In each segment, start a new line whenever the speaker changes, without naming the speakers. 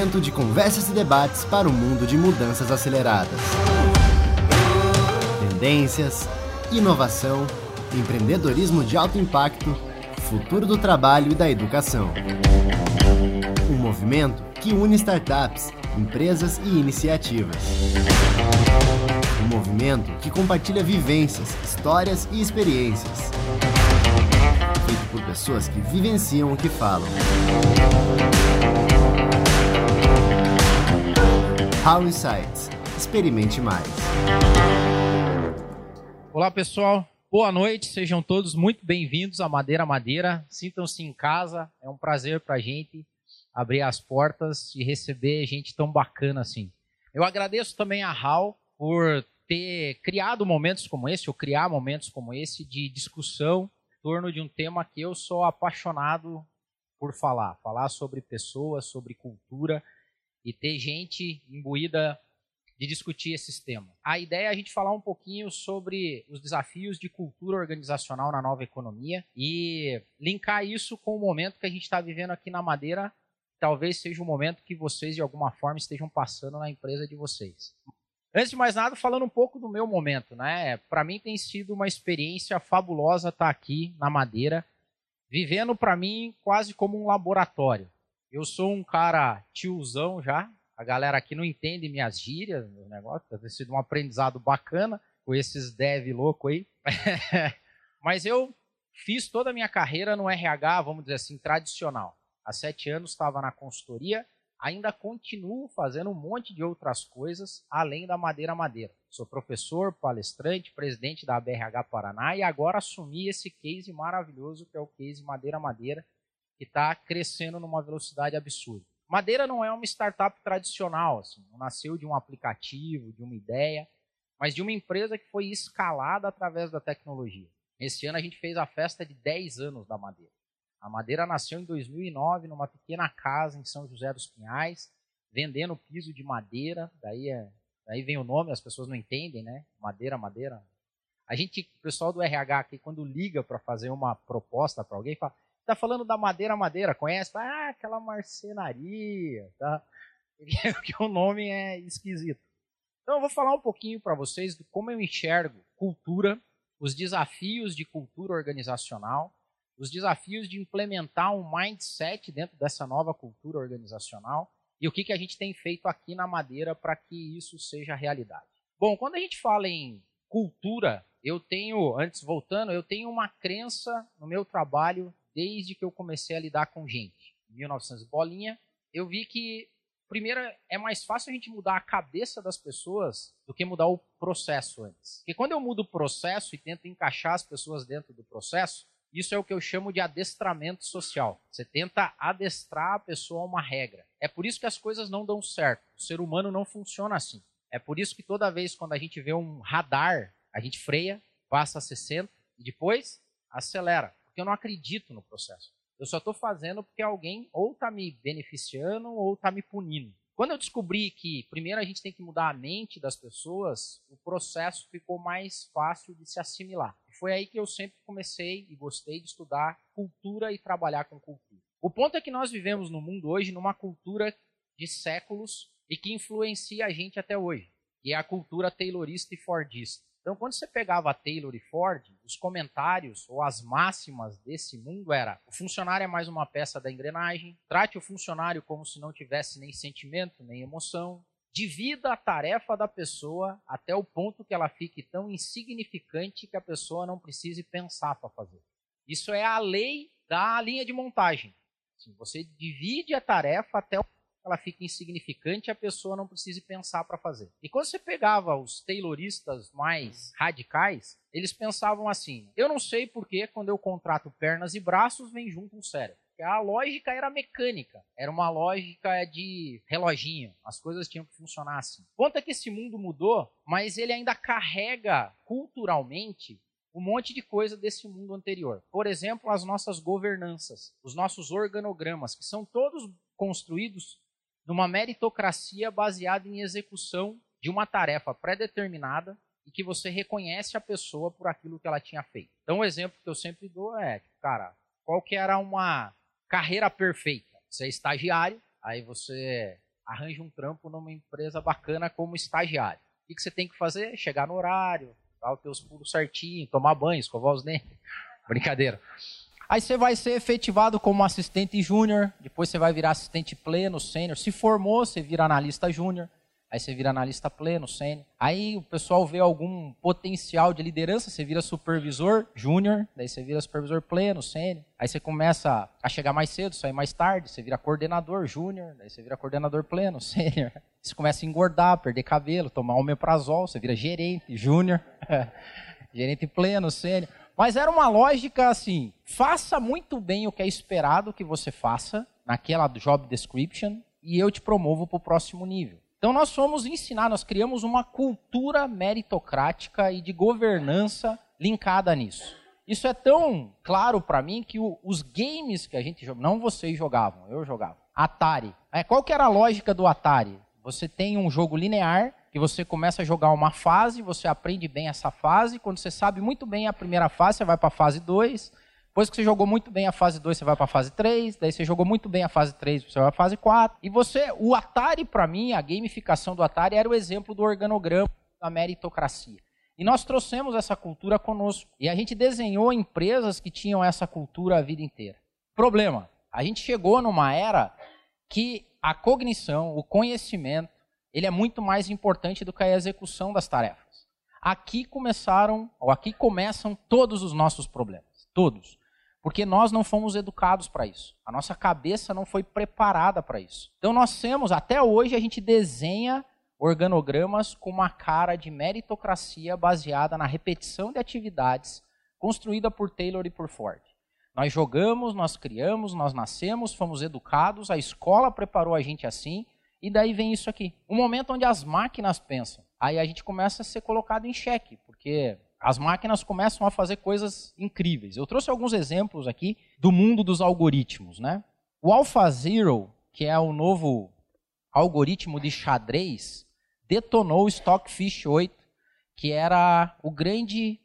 momento de conversas e debates para o mundo de mudanças aceleradas. Tendências, inovação, empreendedorismo de alto impacto, futuro do trabalho e da educação. Um movimento que une startups, empresas e iniciativas. Um movimento que compartilha vivências, histórias e experiências. Feito por pessoas que vivenciam o que falam. How Insights. Experimente mais.
Olá, pessoal. Boa noite. Sejam todos muito bem-vindos à Madeira Madeira. Sintam-se em casa. É um prazer para a gente abrir as portas e receber gente tão bacana assim. Eu agradeço também a Hal por ter criado momentos como esse, ou criar momentos como esse de discussão em torno de um tema que eu sou apaixonado por falar. Falar sobre pessoas, sobre cultura e ter gente imbuída de discutir esses temas. A ideia é a gente falar um pouquinho sobre os desafios de cultura organizacional na nova economia e linkar isso com o momento que a gente está vivendo aqui na Madeira. Talvez seja o momento que vocês, de alguma forma, estejam passando na empresa de vocês. Antes de mais nada, falando um pouco do meu momento, né? Para mim tem sido uma experiência fabulosa estar aqui na Madeira, vivendo para mim quase como um laboratório. Eu sou um cara tiozão já. A galera aqui não entende minhas gírias, meus negócios. Deve ter sido um aprendizado bacana com esses dev louco aí. Mas eu fiz toda a minha carreira no RH, vamos dizer assim, tradicional. Há sete anos estava na consultoria, ainda continuo fazendo um monte de outras coisas além da Madeira Madeira. Sou professor, palestrante, presidente da BRH Paraná e agora assumi esse case maravilhoso que é o case Madeira Madeira, que está crescendo numa velocidade absurda. Madeira não é uma startup tradicional, assim, não nasceu de um aplicativo, de uma ideia, mas de uma empresa que foi escalada através da tecnologia. Esse ano a gente fez a festa de 10 anos da Madeira. A Madeira nasceu em 2009 numa pequena casa em São José dos Pinhais, vendendo piso de madeira, daí, é, daí vem o nome, as pessoas não entendem, né? Madeira, madeira. A gente, o pessoal do RH aqui, quando liga para fazer uma proposta para alguém, fala: Tá falando da madeira madeira, conhece? Ah, aquela marcenaria, tá? Porque o nome é esquisito. Então eu vou falar um pouquinho para vocês de como eu enxergo cultura, os desafios de cultura organizacional, os desafios de implementar um mindset dentro dessa nova cultura organizacional e o que, que a gente tem feito aqui na Madeira para que isso seja realidade. Bom, quando a gente fala em cultura, eu tenho, antes voltando, eu tenho uma crença no meu trabalho desde que eu comecei a lidar com gente. Em 1900 bolinha, eu vi que primeiro é mais fácil a gente mudar a cabeça das pessoas do que mudar o processo antes. Porque quando eu mudo o processo e tento encaixar as pessoas dentro do processo, isso é o que eu chamo de adestramento social. Você tenta adestrar a pessoa a uma regra. É por isso que as coisas não dão certo. O ser humano não funciona assim. É por isso que toda vez quando a gente vê um radar, a gente freia, passa a 60 e depois acelera porque eu não acredito no processo. Eu só estou fazendo porque alguém ou está me beneficiando ou está me punindo. Quando eu descobri que primeiro a gente tem que mudar a mente das pessoas, o processo ficou mais fácil de se assimilar. Foi aí que eu sempre comecei e gostei de estudar cultura e trabalhar com cultura. O ponto é que nós vivemos no mundo hoje numa cultura de séculos e que influencia a gente até hoje, e é a cultura taylorista e fordista. Então, quando você pegava Taylor e Ford, os comentários ou as máximas desse mundo era: o funcionário é mais uma peça da engrenagem, trate o funcionário como se não tivesse nem sentimento, nem emoção, divida a tarefa da pessoa até o ponto que ela fique tão insignificante que a pessoa não precise pensar para fazer. Isso é a lei da linha de montagem. Assim, você divide a tarefa até o ela fica insignificante e a pessoa não precisa pensar para fazer. E quando você pegava os tayloristas mais radicais, eles pensavam assim: eu não sei porque quando eu contrato pernas e braços vem junto um cérebro. A lógica era mecânica, era uma lógica de reloginho, as coisas tinham que funcionar assim. Conta que esse mundo mudou, mas ele ainda carrega culturalmente um monte de coisa desse mundo anterior. Por exemplo, as nossas governanças, os nossos organogramas, que são todos construídos numa meritocracia baseada em execução de uma tarefa pré-determinada e que você reconhece a pessoa por aquilo que ela tinha feito. Então, o um exemplo que eu sempre dou é, cara, qual que era uma carreira perfeita? Você é estagiário, aí você arranja um trampo numa empresa bacana como estagiário. O que você tem que fazer? Chegar no horário, dar os teus pulos certinho, tomar banho, escovar os dentes. Brincadeira. Aí você vai ser efetivado como assistente júnior, depois você vai virar assistente pleno, sênior. Se formou, você vira analista júnior. Aí você vira analista pleno, sênior. Aí o pessoal vê algum potencial de liderança, você vira supervisor júnior, daí você vira supervisor pleno, sênior. Aí você começa a chegar mais cedo, sair mais tarde, você vira coordenador júnior, daí você vira coordenador pleno, sênior. Você começa a engordar, perder cabelo, tomar omeprazol, você vira gerente júnior, gerente pleno, sênior. Mas era uma lógica assim: faça muito bem o que é esperado que você faça naquela job description e eu te promovo para o próximo nível. Então nós fomos ensinar, nós criamos uma cultura meritocrática e de governança linkada nisso. Isso é tão claro para mim que o, os games que a gente jogava, não vocês jogavam, eu jogava. Atari. É, qual que era a lógica do Atari? Você tem um jogo linear que você começa a jogar uma fase, você aprende bem essa fase, quando você sabe muito bem a primeira fase, você vai para a fase 2, depois que você jogou muito bem a fase 2, você vai para a fase 3. Daí você jogou muito bem a fase 3, você vai para a fase 4. E você, o Atari, para mim, a gamificação do Atari era o exemplo do organograma da meritocracia. E nós trouxemos essa cultura conosco. E a gente desenhou empresas que tinham essa cultura a vida inteira. Problema: a gente chegou numa era que a cognição, o conhecimento, ele é muito mais importante do que a execução das tarefas. Aqui começaram, ou aqui começam todos os nossos problemas. Todos. Porque nós não fomos educados para isso. A nossa cabeça não foi preparada para isso. Então nós temos, até hoje, a gente desenha organogramas com uma cara de meritocracia baseada na repetição de atividades construída por Taylor e por Ford. Nós jogamos, nós criamos, nós nascemos, fomos educados, a escola preparou a gente assim, e daí vem isso aqui. Um momento onde as máquinas pensam. Aí a gente começa a ser colocado em xeque, porque as máquinas começam a fazer coisas incríveis. Eu trouxe alguns exemplos aqui do mundo dos algoritmos. Né? O AlphaZero, que é o novo algoritmo de xadrez, detonou o Stockfish 8, que era o grande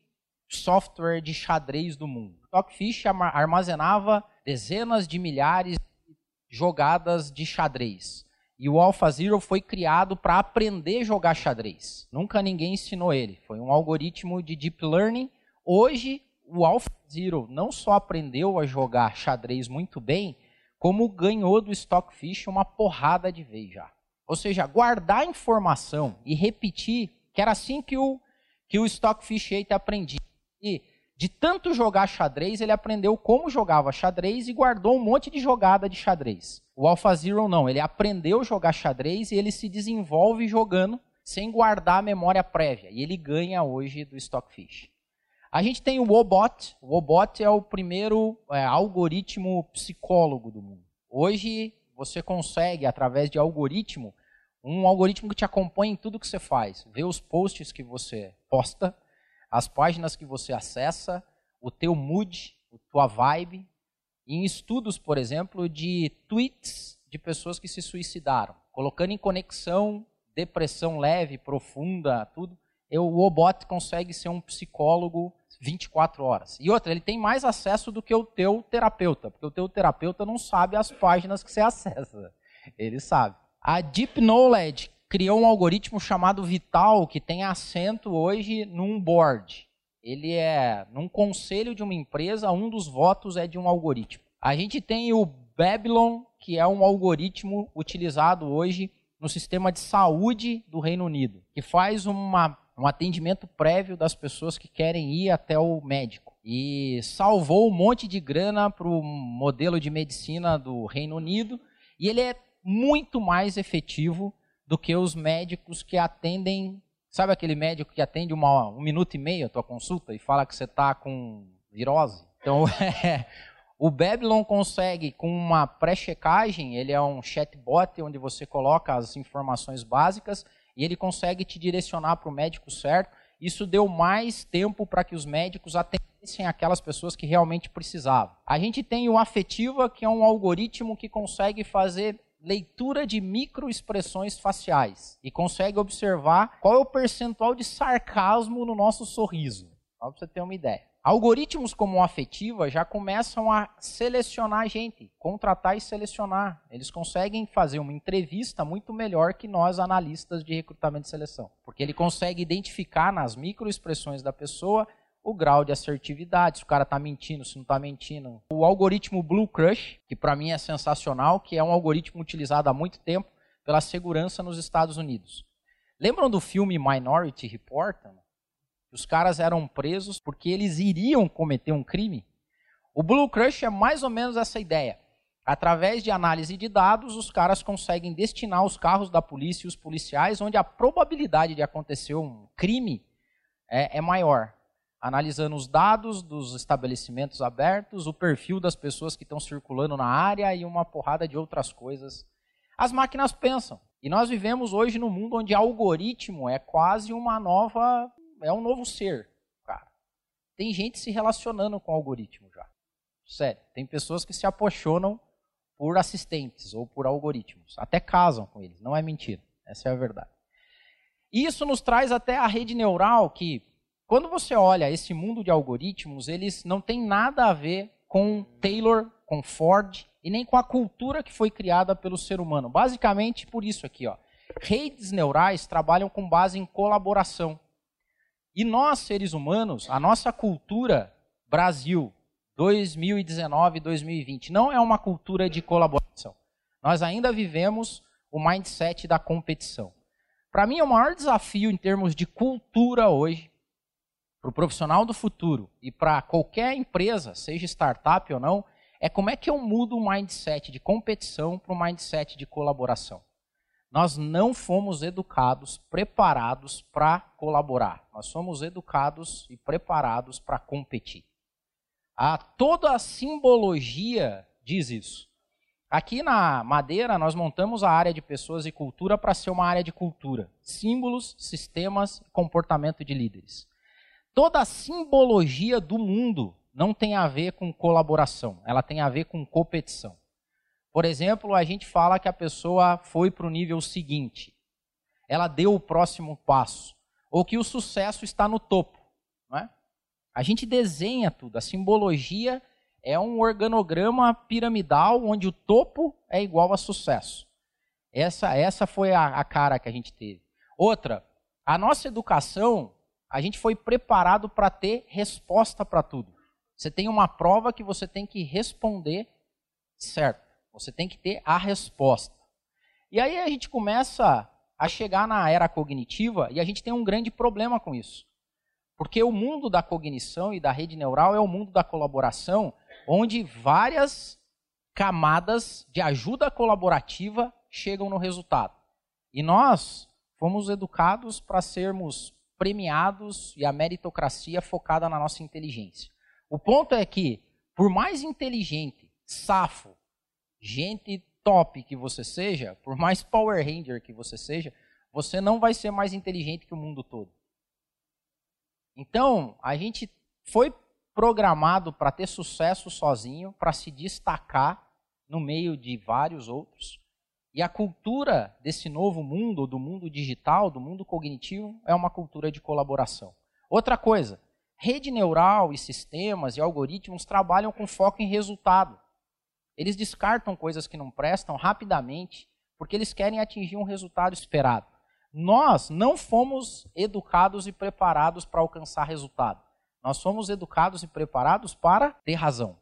software de xadrez do mundo. O Stockfish armazenava dezenas de milhares de jogadas de xadrez. E o AlphaZero foi criado para aprender a jogar xadrez. Nunca ninguém ensinou ele. Foi um algoritmo de deep learning. Hoje, o AlphaZero não só aprendeu a jogar xadrez muito bem, como ganhou do Stockfish uma porrada de vez já. Ou seja, guardar informação e repetir, que era assim que o, que o Stockfish 8 aprendia. E de tanto jogar xadrez, ele aprendeu como jogava xadrez e guardou um monte de jogada de xadrez. O AlphaZero não, ele aprendeu a jogar xadrez e ele se desenvolve jogando sem guardar a memória prévia. E ele ganha hoje do Stockfish. A gente tem o Wobot. O Wobot é o primeiro é, algoritmo psicólogo do mundo. Hoje você consegue, através de algoritmo, um algoritmo que te acompanha em tudo que você faz. Vê os posts que você posta, as páginas que você acessa, o teu mood, a tua vibe, em estudos, por exemplo, de tweets de pessoas que se suicidaram, colocando em conexão depressão leve, profunda, tudo. Eu, o Obot consegue ser um psicólogo 24 horas. E outra, ele tem mais acesso do que o teu terapeuta, porque o teu terapeuta não sabe as páginas que você acessa. Ele sabe. A Deep Knowledge criou um algoritmo chamado Vital, que tem assento hoje num board. Ele é num conselho de uma empresa, um dos votos é de um algoritmo. A gente tem o Babylon, que é um algoritmo utilizado hoje no sistema de saúde do Reino Unido, que faz uma, um atendimento prévio das pessoas que querem ir até o médico. E salvou um monte de grana para o modelo de medicina do Reino Unido. E ele é muito mais efetivo do que os médicos que atendem. Sabe aquele médico que atende uma, um minuto e meio a tua consulta e fala que você está com virose? Então, é, o Babylon consegue, com uma pré-checagem, ele é um chatbot onde você coloca as informações básicas e ele consegue te direcionar para o médico certo. Isso deu mais tempo para que os médicos atendessem aquelas pessoas que realmente precisavam. A gente tem o Afetiva, que é um algoritmo que consegue fazer leitura de microexpressões faciais e consegue observar qual é o percentual de sarcasmo no nosso sorriso. Só para você ter uma ideia. Algoritmos como o Afetiva já começam a selecionar gente, contratar e selecionar. Eles conseguem fazer uma entrevista muito melhor que nós, analistas de recrutamento e seleção. Porque ele consegue identificar nas microexpressões da pessoa o grau de assertividade, se o cara está mentindo, se não está mentindo. O algoritmo Blue Crush, que para mim é sensacional, que é um algoritmo utilizado há muito tempo pela segurança nos Estados Unidos. Lembram do filme Minority Report? Os caras eram presos porque eles iriam cometer um crime. O Blue Crush é mais ou menos essa ideia. Através de análise de dados, os caras conseguem destinar os carros da polícia e os policiais onde a probabilidade de acontecer um crime é, é maior. Analisando os dados dos estabelecimentos abertos, o perfil das pessoas que estão circulando na área e uma porrada de outras coisas. As máquinas pensam. E nós vivemos hoje num mundo onde algoritmo é quase uma nova é um novo ser, cara. Tem gente se relacionando com algoritmo já. Sério, tem pessoas que se apaixonam por assistentes ou por algoritmos. Até casam com eles, não é mentira. Essa é a verdade. Isso nos traz até a rede neural que, quando você olha esse mundo de algoritmos, eles não têm nada a ver com Taylor, com Ford e nem com a cultura que foi criada pelo ser humano. Basicamente por isso aqui, ó. Redes neurais trabalham com base em colaboração. E nós, seres humanos, a nossa cultura Brasil 2019 2020 não é uma cultura de colaboração. Nós ainda vivemos o mindset da competição. Para mim, o maior desafio em termos de cultura hoje, para o profissional do futuro e para qualquer empresa, seja startup ou não, é como é que eu mudo o mindset de competição para o mindset de colaboração. Nós não fomos educados, preparados para colaborar. Nós somos educados e preparados para competir. A, toda a simbologia diz isso. Aqui na Madeira, nós montamos a área de pessoas e cultura para ser uma área de cultura. Símbolos, sistemas, comportamento de líderes. Toda a simbologia do mundo não tem a ver com colaboração, ela tem a ver com competição. Por exemplo, a gente fala que a pessoa foi para o nível seguinte, ela deu o próximo passo, ou que o sucesso está no topo. Não é? A gente desenha tudo, a simbologia é um organograma piramidal onde o topo é igual a sucesso. Essa, essa foi a, a cara que a gente teve. Outra, a nossa educação, a gente foi preparado para ter resposta para tudo. Você tem uma prova que você tem que responder certo. Você tem que ter a resposta. E aí a gente começa a chegar na era cognitiva e a gente tem um grande problema com isso. Porque o mundo da cognição e da rede neural é o mundo da colaboração, onde várias camadas de ajuda colaborativa chegam no resultado. E nós fomos educados para sermos premiados e a meritocracia focada na nossa inteligência. O ponto é que, por mais inteligente, safo, gente top que você seja, por mais Power Ranger que você seja, você não vai ser mais inteligente que o mundo todo. Então, a gente foi programado para ter sucesso sozinho, para se destacar no meio de vários outros. E a cultura desse novo mundo, do mundo digital, do mundo cognitivo, é uma cultura de colaboração. Outra coisa, rede neural e sistemas e algoritmos trabalham com foco em resultado. Eles descartam coisas que não prestam rapidamente, porque eles querem atingir um resultado esperado. Nós não fomos educados e preparados para alcançar resultado. Nós fomos educados e preparados para ter razão.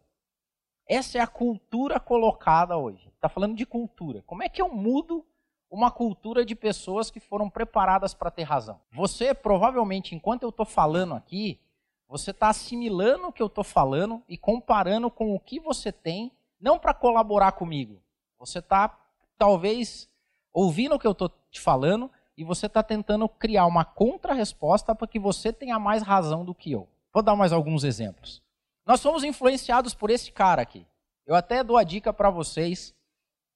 Essa é a cultura colocada hoje. Está falando de cultura. Como é que eu mudo uma cultura de pessoas que foram preparadas para ter razão? Você, provavelmente, enquanto eu estou falando aqui, você está assimilando o que eu estou falando e comparando com o que você tem não para colaborar comigo. Você está, talvez, ouvindo o que eu estou te falando e você está tentando criar uma contra-resposta para que você tenha mais razão do que eu. Vou dar mais alguns exemplos. Nós somos influenciados por esse cara aqui. Eu até dou a dica para vocês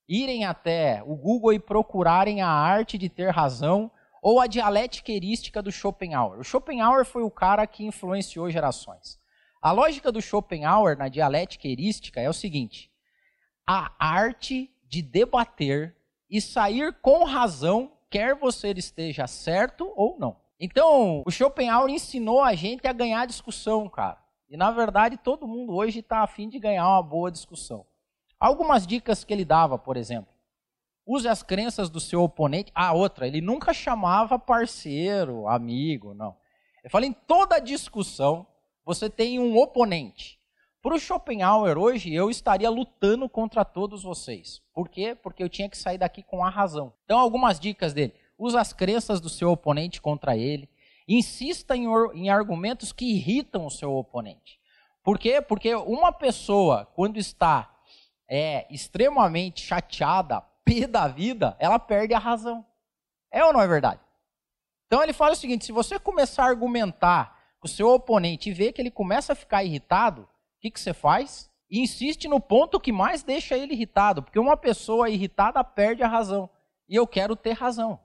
irem até o Google e procurarem a arte de ter razão ou a dialética erística do Schopenhauer. O Schopenhauer foi o cara que influenciou gerações. A lógica do Schopenhauer na dialética erística é o seguinte: a arte de debater e sair com razão, quer você esteja certo ou não. Então, o Schopenhauer ensinou a gente a ganhar discussão, cara. E na verdade todo mundo hoje está afim de ganhar uma boa discussão. Algumas dicas que ele dava, por exemplo. Use as crenças do seu oponente. Ah, outra, ele nunca chamava parceiro, amigo, não. Ele fala em toda discussão você tem um oponente. Para o Schopenhauer hoje, eu estaria lutando contra todos vocês. Por quê? Porque eu tinha que sair daqui com a razão. Então, algumas dicas dele. Use as crenças do seu oponente contra ele. Insista em, em argumentos que irritam o seu oponente. Por quê? Porque uma pessoa, quando está é, extremamente chateada, pé da vida, ela perde a razão. É ou não é verdade? Então ele fala o seguinte: se você começar a argumentar com o seu oponente e ver que ele começa a ficar irritado, o que, que você faz? Insiste no ponto que mais deixa ele irritado, porque uma pessoa irritada perde a razão. E eu quero ter razão.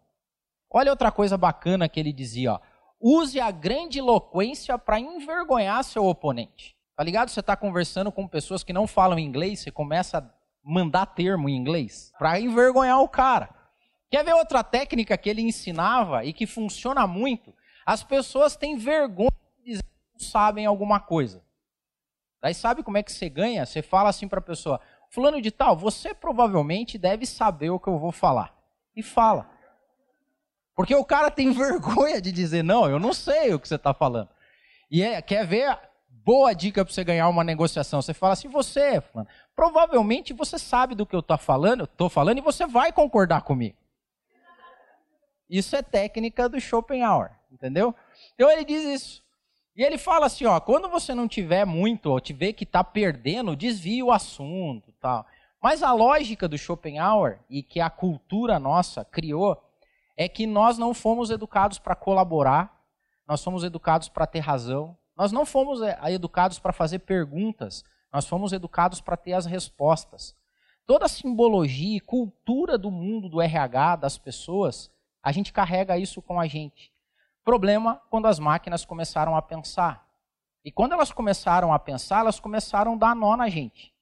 Olha outra coisa bacana que ele dizia: ó, use a grande eloquência para envergonhar seu oponente. Tá ligado? Você está conversando com pessoas que não falam inglês, você começa a mandar termo em inglês para envergonhar o cara. Quer ver outra técnica que ele ensinava e que funciona muito? As pessoas têm vergonha de dizer que não sabem alguma coisa. Daí sabe como é que você ganha? Você fala assim para a pessoa: Fulano de Tal, você provavelmente deve saber o que eu vou falar. E fala. Porque o cara tem vergonha de dizer: Não, eu não sei o que você está falando. E é, quer ver boa dica para você ganhar uma negociação. Você fala assim, você, provavelmente você sabe do que eu estou falando, tô falando e você vai concordar comigo. Isso é técnica do Schopenhauer, entendeu? Então ele diz isso. E ele fala assim, ó, quando você não tiver muito, ou tiver que está perdendo, desvia o assunto, tal. Mas a lógica do Schopenhauer e que a cultura nossa criou é que nós não fomos educados para colaborar, nós fomos educados para ter razão, nós não fomos é, educados para fazer perguntas, nós fomos educados para ter as respostas. Toda a simbologia e cultura do mundo do RH, das pessoas, a gente carrega isso com a gente. Problema quando as máquinas começaram a pensar. E quando elas começaram a pensar, elas começaram a dar nó na gente.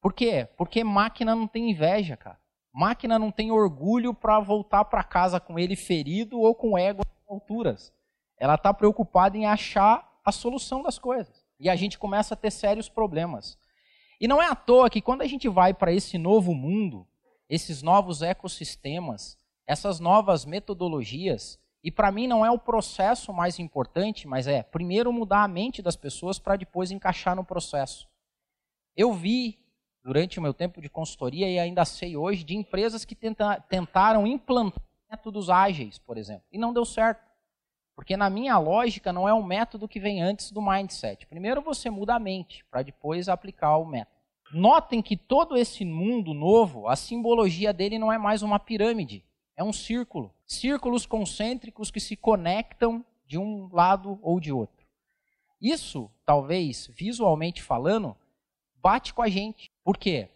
Por quê? Porque máquina não tem inveja, cara. Máquina não tem orgulho para voltar para casa com ele ferido ou com ego alturas. Ela está preocupada em achar a solução das coisas. E a gente começa a ter sérios problemas. E não é à toa que quando a gente vai para esse novo mundo, esses novos ecossistemas, essas novas metodologias, e para mim não é o processo mais importante, mas é primeiro mudar a mente das pessoas para depois encaixar no processo. Eu vi durante o meu tempo de consultoria e ainda sei hoje de empresas que tenta, tentaram implantar métodos ágeis, por exemplo, e não deu certo. Porque na minha lógica não é um método que vem antes do mindset. Primeiro você muda a mente para depois aplicar o método. Notem que todo esse mundo novo, a simbologia dele não é mais uma pirâmide, é um círculo. Círculos concêntricos que se conectam de um lado ou de outro. Isso, talvez, visualmente falando, bate com a gente. Por quê?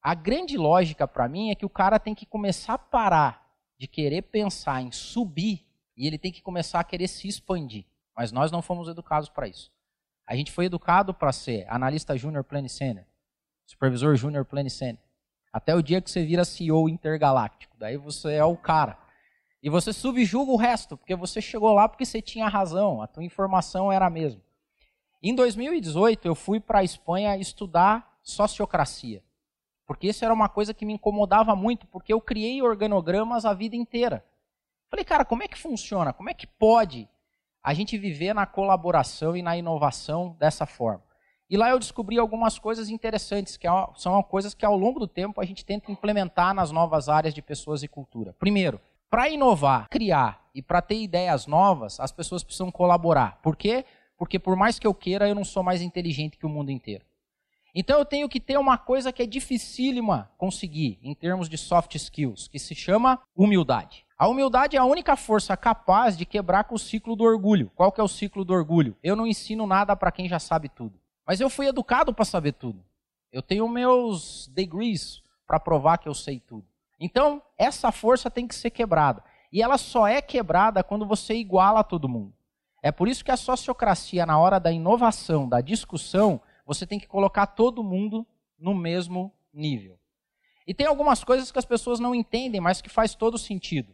A grande lógica para mim é que o cara tem que começar a parar de querer pensar em subir e ele tem que começar a querer se expandir. Mas nós não fomos educados para isso. A gente foi educado para ser analista júnior plane senior, supervisor júnior plane senior. Até o dia que você vira CEO intergaláctico. Daí você é o cara. E você subjuga o resto, porque você chegou lá porque você tinha razão, a tua informação era a mesma. Em 2018, eu fui para a Espanha estudar sociocracia. Porque isso era uma coisa que me incomodava muito, porque eu criei organogramas a vida inteira. Falei, cara, como é que funciona? Como é que pode a gente viver na colaboração e na inovação dessa forma? E lá eu descobri algumas coisas interessantes, que é são coisas que ao longo do tempo a gente tenta implementar nas novas áreas de pessoas e cultura. Primeiro, para inovar, criar e para ter ideias novas, as pessoas precisam colaborar. Por quê? Porque por mais que eu queira, eu não sou mais inteligente que o mundo inteiro. Então eu tenho que ter uma coisa que é dificílima conseguir em termos de soft skills, que se chama humildade. A humildade é a única força capaz de quebrar com o ciclo do orgulho. Qual que é o ciclo do orgulho? Eu não ensino nada para quem já sabe tudo. Mas eu fui educado para saber tudo. Eu tenho meus degrees para provar que eu sei tudo. Então, essa força tem que ser quebrada. E ela só é quebrada quando você iguala todo mundo. É por isso que a sociocracia, na hora da inovação, da discussão, você tem que colocar todo mundo no mesmo nível. E tem algumas coisas que as pessoas não entendem, mas que faz todo sentido.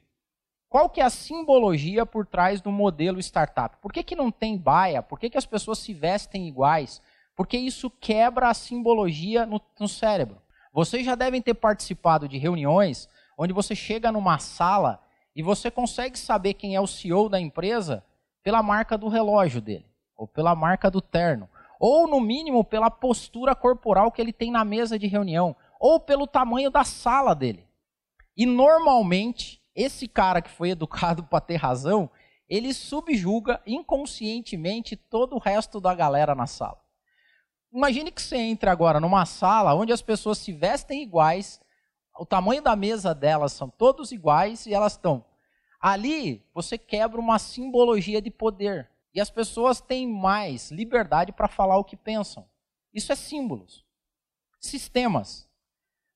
qual que é a simbologia por trás do modelo startup? Por que, que não tem baia? Por que, que as pessoas se vestem iguais? Porque isso quebra a simbologia no, no cérebro. Vocês já devem ter participado de reuniões onde você chega numa sala e você consegue saber quem é o CEO da empresa pela marca do relógio dele, ou pela marca do terno, ou no mínimo pela postura corporal que ele tem na mesa de reunião, ou pelo tamanho da sala dele. E normalmente esse cara que foi educado para ter razão, ele subjuga inconscientemente todo o resto da galera na sala. Imagine que você entre agora numa sala onde as pessoas se vestem iguais, o tamanho da mesa delas são todos iguais e elas estão. Ali você quebra uma simbologia de poder. E as pessoas têm mais liberdade para falar o que pensam. Isso é símbolos. Sistemas.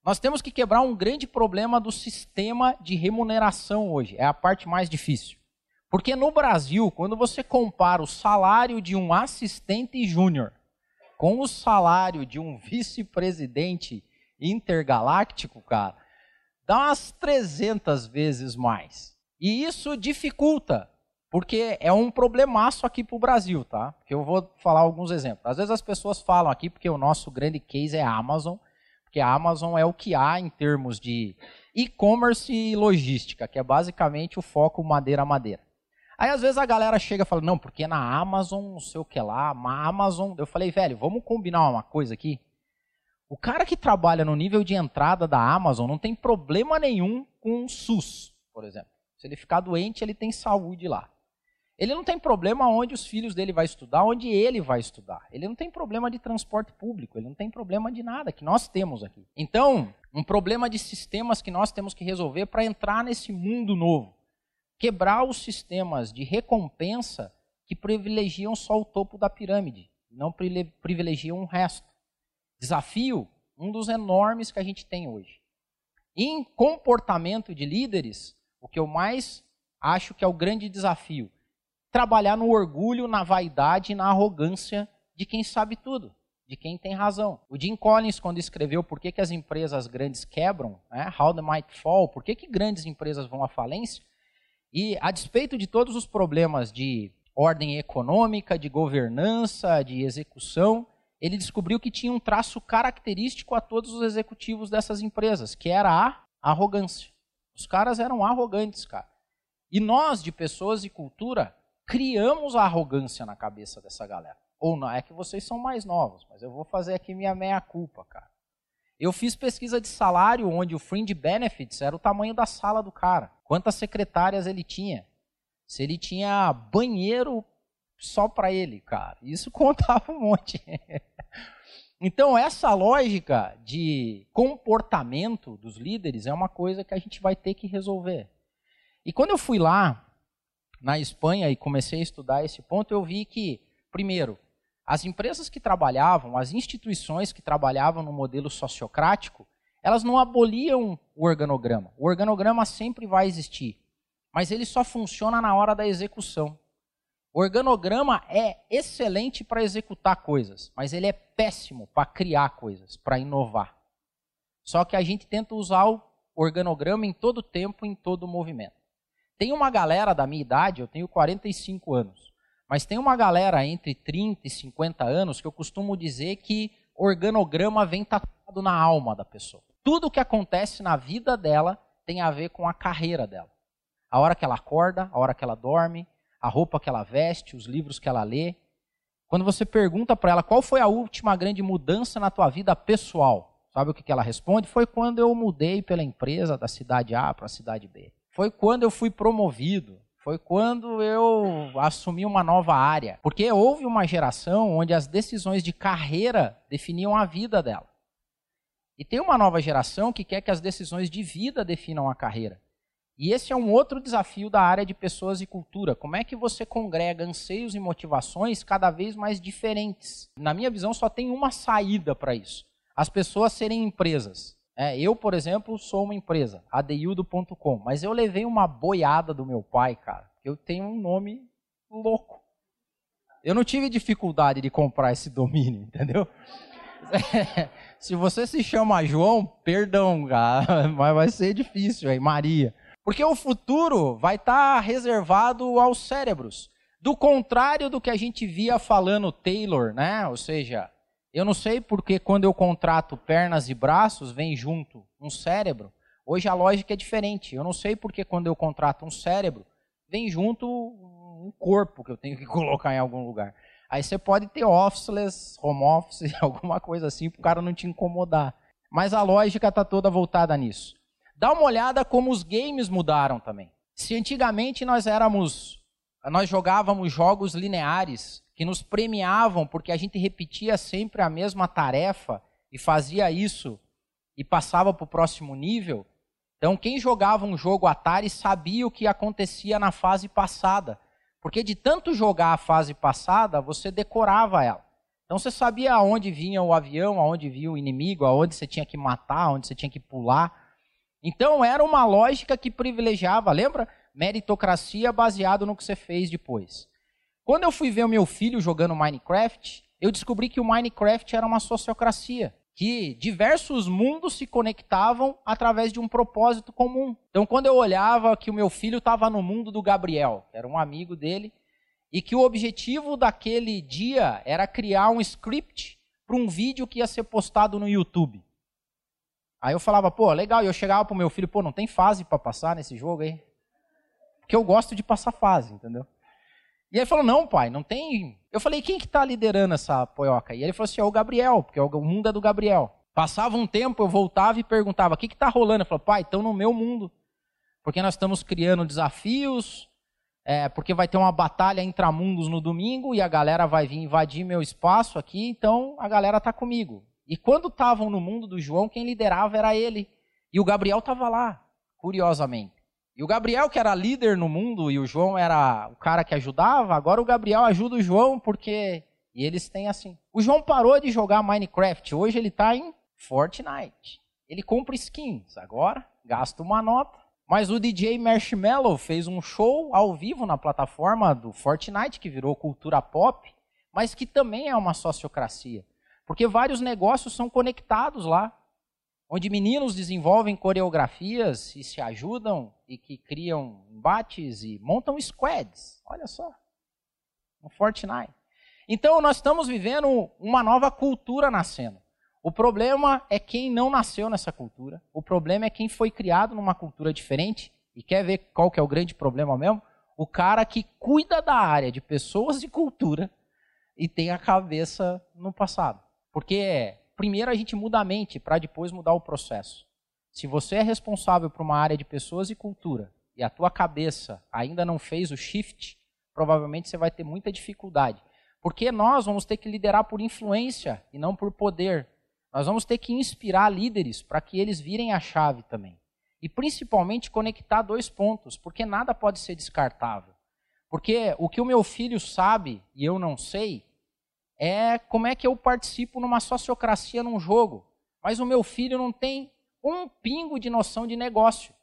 Nós temos que quebrar um grande problema do sistema de remuneração hoje. É a parte mais difícil. Porque no Brasil, quando você compara o salário de um assistente júnior com o salário de um vice-presidente intergaláctico, cara, dá umas 300 vezes mais. E isso dificulta, porque é um problemaço aqui para o Brasil, tá? Eu vou falar alguns exemplos. Às vezes as pessoas falam aqui, porque o nosso grande case é a Amazon, porque a Amazon é o que há em termos de e-commerce e logística, que é basicamente o foco madeira a madeira. Aí às vezes a galera chega e fala, não, porque na Amazon, não sei o que lá, na Amazon. Eu falei, velho, vamos combinar uma coisa aqui. O cara que trabalha no nível de entrada da Amazon não tem problema nenhum com o SUS, por exemplo. Se ele ficar doente, ele tem saúde lá. Ele não tem problema onde os filhos dele vai estudar, onde ele vai estudar. Ele não tem problema de transporte público, ele não tem problema de nada que nós temos aqui. Então, um problema de sistemas que nós temos que resolver para entrar nesse mundo novo. Quebrar os sistemas de recompensa que privilegiam só o topo da pirâmide, não privilegiam o resto. Desafio, um dos enormes que a gente tem hoje. Em comportamento de líderes, o que eu mais acho que é o grande desafio trabalhar no orgulho, na vaidade na arrogância de quem sabe tudo, de quem tem razão. O Jim Collins, quando escreveu Por que, que as empresas grandes quebram, né, How the Might Fall, por que, que grandes empresas vão à falência, e a despeito de todos os problemas de ordem econômica, de governança, de execução, ele descobriu que tinha um traço característico a todos os executivos dessas empresas, que era a arrogância. Os caras eram arrogantes, cara. E nós, de pessoas e cultura, criamos a arrogância na cabeça dessa galera. Ou não, é que vocês são mais novos, mas eu vou fazer aqui minha meia-culpa, cara. Eu fiz pesquisa de salário onde o fringe benefits era o tamanho da sala do cara. Quantas secretárias ele tinha. Se ele tinha banheiro só para ele, cara. Isso contava um monte. então, essa lógica de comportamento dos líderes é uma coisa que a gente vai ter que resolver. E quando eu fui lá, na Espanha e comecei a estudar esse ponto, eu vi que, primeiro, as empresas que trabalhavam, as instituições que trabalhavam no modelo sociocrático, elas não aboliam o organograma. O organograma sempre vai existir, mas ele só funciona na hora da execução. O organograma é excelente para executar coisas, mas ele é péssimo para criar coisas, para inovar. Só que a gente tenta usar o organograma em todo tempo, em todo movimento. Tem uma galera da minha idade, eu tenho 45 anos, mas tem uma galera entre 30 e 50 anos que eu costumo dizer que organograma vem tatuado na alma da pessoa. Tudo o que acontece na vida dela tem a ver com a carreira dela. A hora que ela acorda, a hora que ela dorme, a roupa que ela veste, os livros que ela lê. Quando você pergunta para ela qual foi a última grande mudança na tua vida pessoal, sabe o que ela responde? Foi quando eu mudei pela empresa da cidade A para a cidade B foi quando eu fui promovido, foi quando eu assumi uma nova área. Porque houve uma geração onde as decisões de carreira definiam a vida dela. E tem uma nova geração que quer que as decisões de vida definam a carreira. E esse é um outro desafio da área de pessoas e cultura. Como é que você congrega anseios e motivações cada vez mais diferentes? Na minha visão, só tem uma saída para isso: as pessoas serem empresas. É, eu, por exemplo, sou uma empresa, adeildo.com, mas eu levei uma boiada do meu pai, cara. Eu tenho um nome louco. Eu não tive dificuldade de comprar esse domínio, entendeu? se você se chama João, perdão, cara, mas vai ser difícil aí, Maria. Porque o futuro vai estar tá reservado aos cérebros. Do contrário do que a gente via falando Taylor, né? Ou seja, eu não sei porque quando eu contrato pernas e braços vem junto um cérebro. Hoje a lógica é diferente. Eu não sei porque quando eu contrato um cérebro vem junto um corpo que eu tenho que colocar em algum lugar. Aí você pode ter officeless, home office, alguma coisa assim, para o cara não te incomodar. Mas a lógica está toda voltada nisso. Dá uma olhada como os games mudaram também. Se antigamente nós éramos, nós jogávamos jogos lineares que nos premiavam porque a gente repetia sempre a mesma tarefa e fazia isso e passava para o próximo nível. Então, quem jogava um jogo Atari sabia o que acontecia na fase passada. Porque de tanto jogar a fase passada, você decorava ela. Então você sabia aonde vinha o avião, aonde vinha o inimigo, aonde você tinha que matar, aonde você tinha que pular. Então era uma lógica que privilegiava, lembra? Meritocracia baseado no que você fez depois. Quando eu fui ver o meu filho jogando Minecraft, eu descobri que o Minecraft era uma sociocracia que diversos mundos se conectavam através de um propósito comum. Então, quando eu olhava que o meu filho estava no mundo do Gabriel, que era um amigo dele, e que o objetivo daquele dia era criar um script para um vídeo que ia ser postado no YouTube. Aí eu falava, pô, legal, e eu chegava pro meu filho, pô, não tem fase para passar nesse jogo aí? Porque eu gosto de passar fase, entendeu? E ele falou, não, pai, não tem. Eu falei, quem que está liderando essa poioca? E ele falou assim, é o Gabriel, porque o mundo é do Gabriel. Passava um tempo, eu voltava e perguntava, o que está rolando? Ele falou, pai, estão no meu mundo. Porque nós estamos criando desafios, é, porque vai ter uma batalha intramundos no domingo e a galera vai vir invadir meu espaço aqui, então a galera está comigo. E quando estavam no mundo do João, quem liderava era ele. E o Gabriel estava lá, curiosamente. E o Gabriel, que era líder no mundo, e o João era o cara que ajudava, agora o Gabriel ajuda o João porque. E eles têm assim. O João parou de jogar Minecraft, hoje ele está em Fortnite. Ele compra skins, agora gasta uma nota. Mas o DJ Marshmallow fez um show ao vivo na plataforma do Fortnite, que virou cultura pop, mas que também é uma sociocracia. Porque vários negócios são conectados lá onde meninos desenvolvem coreografias e se ajudam e que criam embates e montam squads. Olha só, no Fortnite. Então nós estamos vivendo uma nova cultura nascendo. O problema é quem não nasceu nessa cultura. O problema é quem foi criado numa cultura diferente. E quer ver qual que é o grande problema mesmo? O cara que cuida da área de pessoas e cultura e tem a cabeça no passado. Porque primeiro a gente muda a mente para depois mudar o processo. Se você é responsável por uma área de pessoas e cultura e a tua cabeça ainda não fez o shift, provavelmente você vai ter muita dificuldade. Porque nós vamos ter que liderar por influência e não por poder. Nós vamos ter que inspirar líderes para que eles virem a chave também. E principalmente conectar dois pontos, porque nada pode ser descartável. Porque o que o meu filho sabe e eu não sei, é como é que eu participo numa sociocracia num jogo. Mas o meu filho não tem um pingo de noção de negócio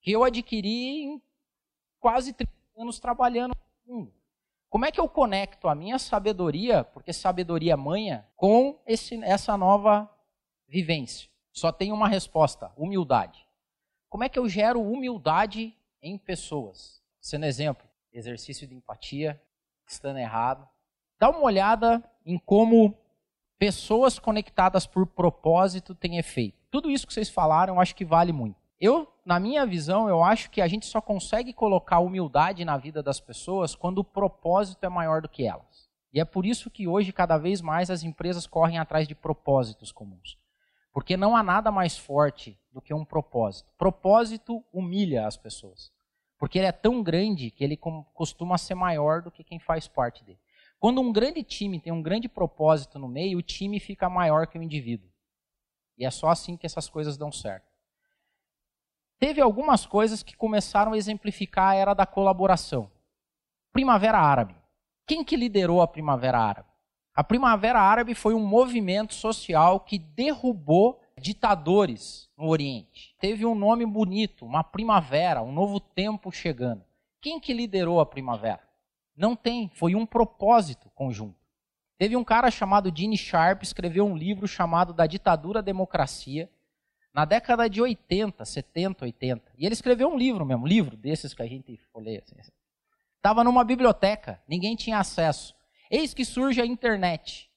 que eu adquiri em quase 30 anos trabalhando no mundo. Como é que eu conecto a minha sabedoria, porque sabedoria manha, com esse, essa nova vivência? Só tem uma resposta: humildade. Como é que eu gero humildade em pessoas? Sendo exemplo, exercício de empatia, estando errado, Dá uma olhada em como pessoas conectadas por propósito têm efeito. Tudo isso que vocês falaram, eu acho que vale muito. Eu, na minha visão, eu acho que a gente só consegue colocar humildade na vida das pessoas quando o propósito é maior do que elas. E é por isso que hoje, cada vez mais, as empresas correm atrás de propósitos comuns. Porque não há nada mais forte do que um propósito. Propósito humilha as pessoas. Porque ele é tão grande que ele costuma ser maior do que quem faz parte dele. Quando um grande time tem um grande propósito no meio, o time fica maior que o indivíduo. E é só assim que essas coisas dão certo. Teve algumas coisas que começaram a exemplificar a era da colaboração. Primavera Árabe. Quem que liderou a Primavera Árabe? A Primavera Árabe foi um movimento social que derrubou ditadores no Oriente. Teve um nome bonito, uma primavera, um novo tempo chegando. Quem que liderou a primavera? Não tem, foi um propósito conjunto. Teve um cara chamado Gene Sharp, escreveu um livro chamado Da Ditadura à Democracia, na década de 80, 70, 80. E ele escreveu um livro mesmo, um livro desses que a gente folheia. Estava assim. numa biblioteca, ninguém tinha acesso. Eis que surge a internet.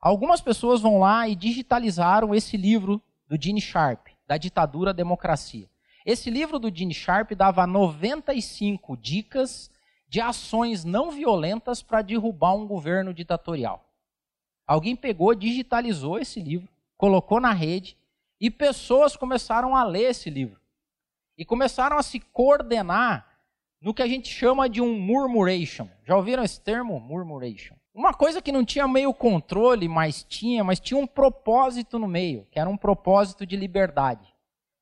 Algumas pessoas vão lá e digitalizaram esse livro do Gene Sharp, da ditadura à democracia. Esse livro do Gene Sharp dava 95 dicas de ações não violentas para derrubar um governo ditatorial. Alguém pegou, digitalizou esse livro, colocou na rede e pessoas começaram a ler esse livro. E começaram a se coordenar no que a gente chama de um murmuration. Já ouviram esse termo? Murmuration. Uma coisa que não tinha meio controle, mas tinha, mas tinha um propósito no meio, que era um propósito de liberdade.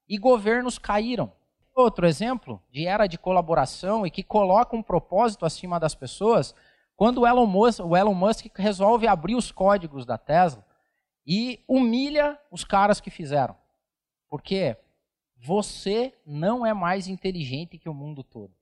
E governos caíram. Outro exemplo de era de colaboração e que coloca um propósito acima das pessoas, quando o Elon Musk, o Elon Musk resolve abrir os códigos da Tesla e humilha os caras que fizeram. Porque você não é mais inteligente que o mundo todo.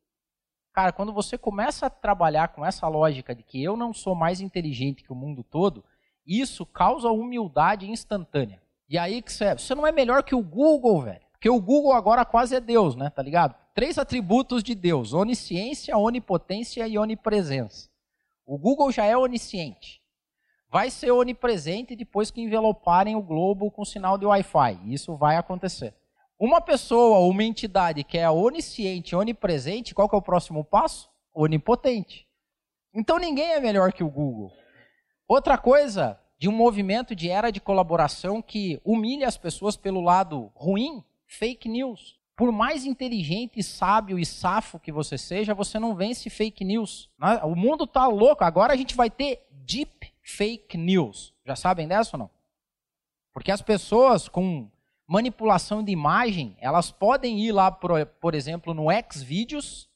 Cara, quando você começa a trabalhar com essa lógica de que eu não sou mais inteligente que o mundo todo, isso causa humildade instantânea. E aí que você, você não é melhor que o Google, velho. Porque o Google agora quase é Deus, né? Tá ligado? Três atributos de Deus: onisciência, onipotência e onipresença. O Google já é onisciente vai ser onipresente depois que enveloparem o globo com sinal de Wi-Fi. Isso vai acontecer. Uma pessoa, uma entidade que é onisciente, onipresente, qual que é o próximo passo? Onipotente. Então ninguém é melhor que o Google. Outra coisa de um movimento de era de colaboração que humilha as pessoas pelo lado ruim, fake news. Por mais inteligente, sábio e safo que você seja, você não vence fake news. O mundo tá louco. Agora a gente vai ter deep fake news. Já sabem dessa ou não? Porque as pessoas com manipulação de imagem, elas podem ir lá, por, por exemplo, no Xvideos,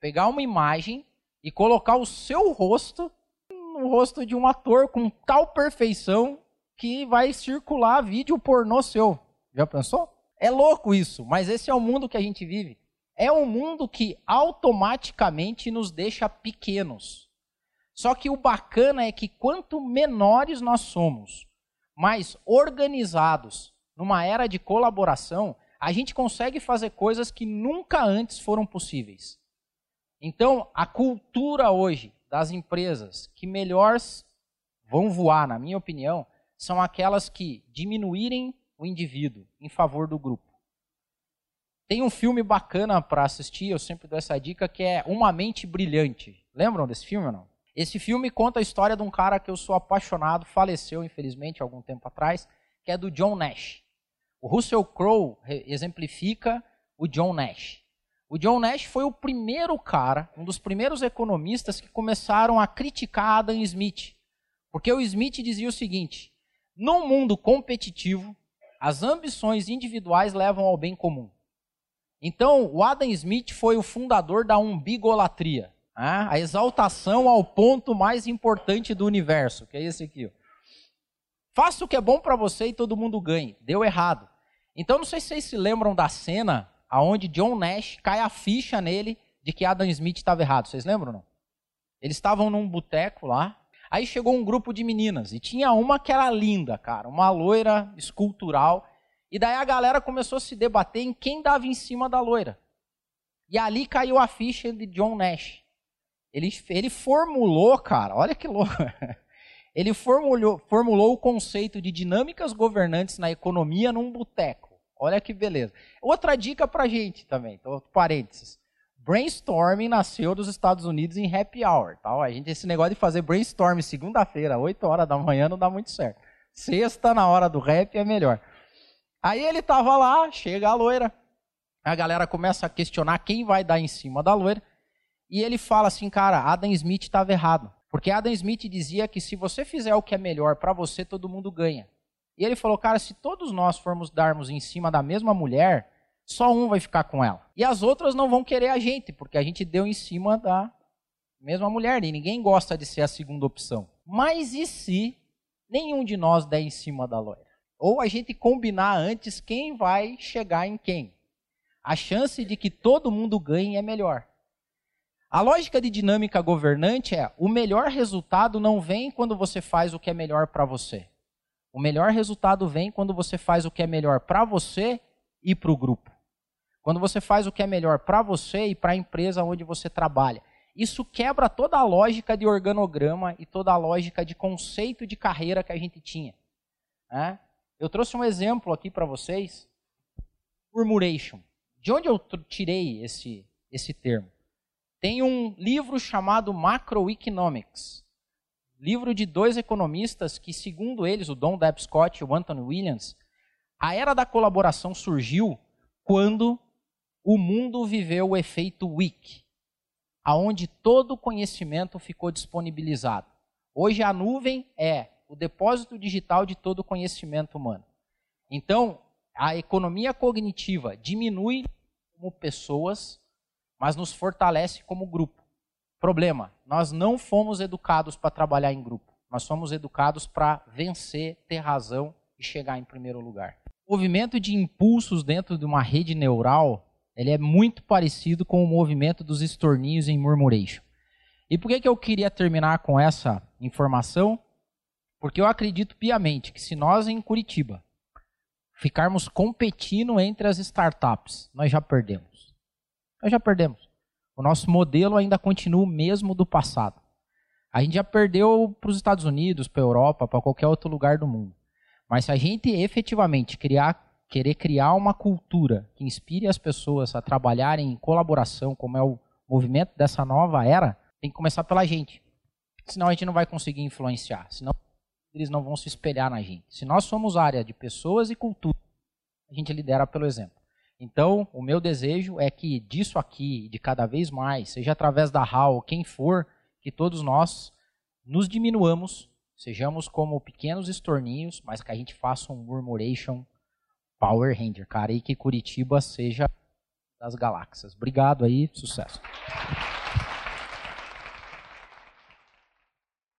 pegar uma imagem e colocar o seu rosto no rosto de um ator com tal perfeição que vai circular vídeo pornô seu. Já pensou? É louco isso, mas esse é o mundo que a gente vive. É um mundo que automaticamente nos deixa pequenos. Só que o bacana é que quanto menores nós somos, mais organizados, numa era de colaboração, a gente consegue fazer coisas que nunca antes foram possíveis. Então, a cultura hoje das empresas que melhor vão voar, na minha opinião, são aquelas que diminuírem o indivíduo em favor do grupo. Tem um filme bacana para assistir, eu sempre dou essa dica, que é Uma Mente Brilhante. Lembram desse filme ou não? Esse filme conta a história de um cara que eu sou apaixonado, faleceu infelizmente algum tempo atrás, que é do John Nash. O Russell Crowe exemplifica o John Nash. O John Nash foi o primeiro cara, um dos primeiros economistas que começaram a criticar Adam Smith. Porque o Smith dizia o seguinte: no mundo competitivo, as ambições individuais levam ao bem comum. Então, o Adam Smith foi o fundador da umbigolatria. Ah, a exaltação ao ponto mais importante do universo, que é esse aqui. Faça o que é bom para você e todo mundo ganhe. Deu errado. Então, não sei se vocês se lembram da cena aonde John Nash cai a ficha nele de que Adam Smith estava errado. Vocês lembram não? Eles estavam num boteco lá. Aí chegou um grupo de meninas e tinha uma que era linda, cara, uma loira escultural. E daí a galera começou a se debater em quem dava em cima da loira. E ali caiu a ficha de John Nash. Ele, ele formulou, cara, olha que louco. Ele formulou, formulou o conceito de dinâmicas governantes na economia num boteco. Olha que beleza. Outra dica pra gente também, então, parênteses. Brainstorming nasceu dos Estados Unidos em happy hour. Tá? A gente, esse negócio de fazer brainstorming segunda-feira, 8 horas da manhã, não dá muito certo. Sexta, na hora do rap, é melhor. Aí ele tava lá, chega a loira. A galera começa a questionar quem vai dar em cima da loira. E ele fala assim, cara, Adam Smith estava errado. Porque Adam Smith dizia que se você fizer o que é melhor para você, todo mundo ganha. E ele falou, cara, se todos nós formos darmos em cima da mesma mulher, só um vai ficar com ela. E as outras não vão querer a gente, porque a gente deu em cima da mesma mulher. E ninguém gosta de ser a segunda opção. Mas e se nenhum de nós der em cima da loira? Ou a gente combinar antes quem vai chegar em quem? A chance de que todo mundo ganhe é melhor. A lógica de dinâmica governante é: o melhor resultado não vem quando você faz o que é melhor para você. O melhor resultado vem quando você faz o que é melhor para você e para o grupo. Quando você faz o que é melhor para você e para a empresa onde você trabalha. Isso quebra toda a lógica de organograma e toda a lógica de conceito de carreira que a gente tinha. Né? Eu trouxe um exemplo aqui para vocês. Murmuration. De onde eu tirei esse, esse termo? Tem um livro chamado Macroeconomics. Livro de dois economistas que, segundo eles, o Don Deb Scott e o Anthony Williams, a era da colaboração surgiu quando o mundo viveu o efeito WIC, aonde todo o conhecimento ficou disponibilizado. Hoje a nuvem é o depósito digital de todo o conhecimento humano. Então, a economia cognitiva diminui como pessoas, mas nos fortalece como grupo. Problema: nós não fomos educados para trabalhar em grupo. Nós somos educados para vencer, ter razão e chegar em primeiro lugar. O movimento de impulsos dentro de uma rede neural ele é muito parecido com o movimento dos estorninhos em murmuration. E por que, que eu queria terminar com essa informação? Porque eu acredito piamente que se nós em Curitiba ficarmos competindo entre as startups, nós já perdemos. Nós já perdemos. O nosso modelo ainda continua o mesmo do passado. A gente já perdeu para os Estados Unidos, para a Europa, para qualquer outro lugar do mundo. Mas se a gente efetivamente criar, querer criar uma cultura que inspire as pessoas a trabalharem em colaboração, como é o movimento dessa nova era, tem que começar pela gente. Senão a gente não vai conseguir influenciar. Senão eles não vão se espelhar na gente. Se nós somos área de pessoas e cultura, a gente lidera pelo exemplo. Então, o meu desejo é que disso aqui, de cada vez mais, seja através da HAL, quem for, que todos nós nos diminuamos, sejamos como pequenos estorninhos, mas que a gente faça um murmuration Power Ranger, cara, e que Curitiba seja das galáxias. Obrigado aí, sucesso.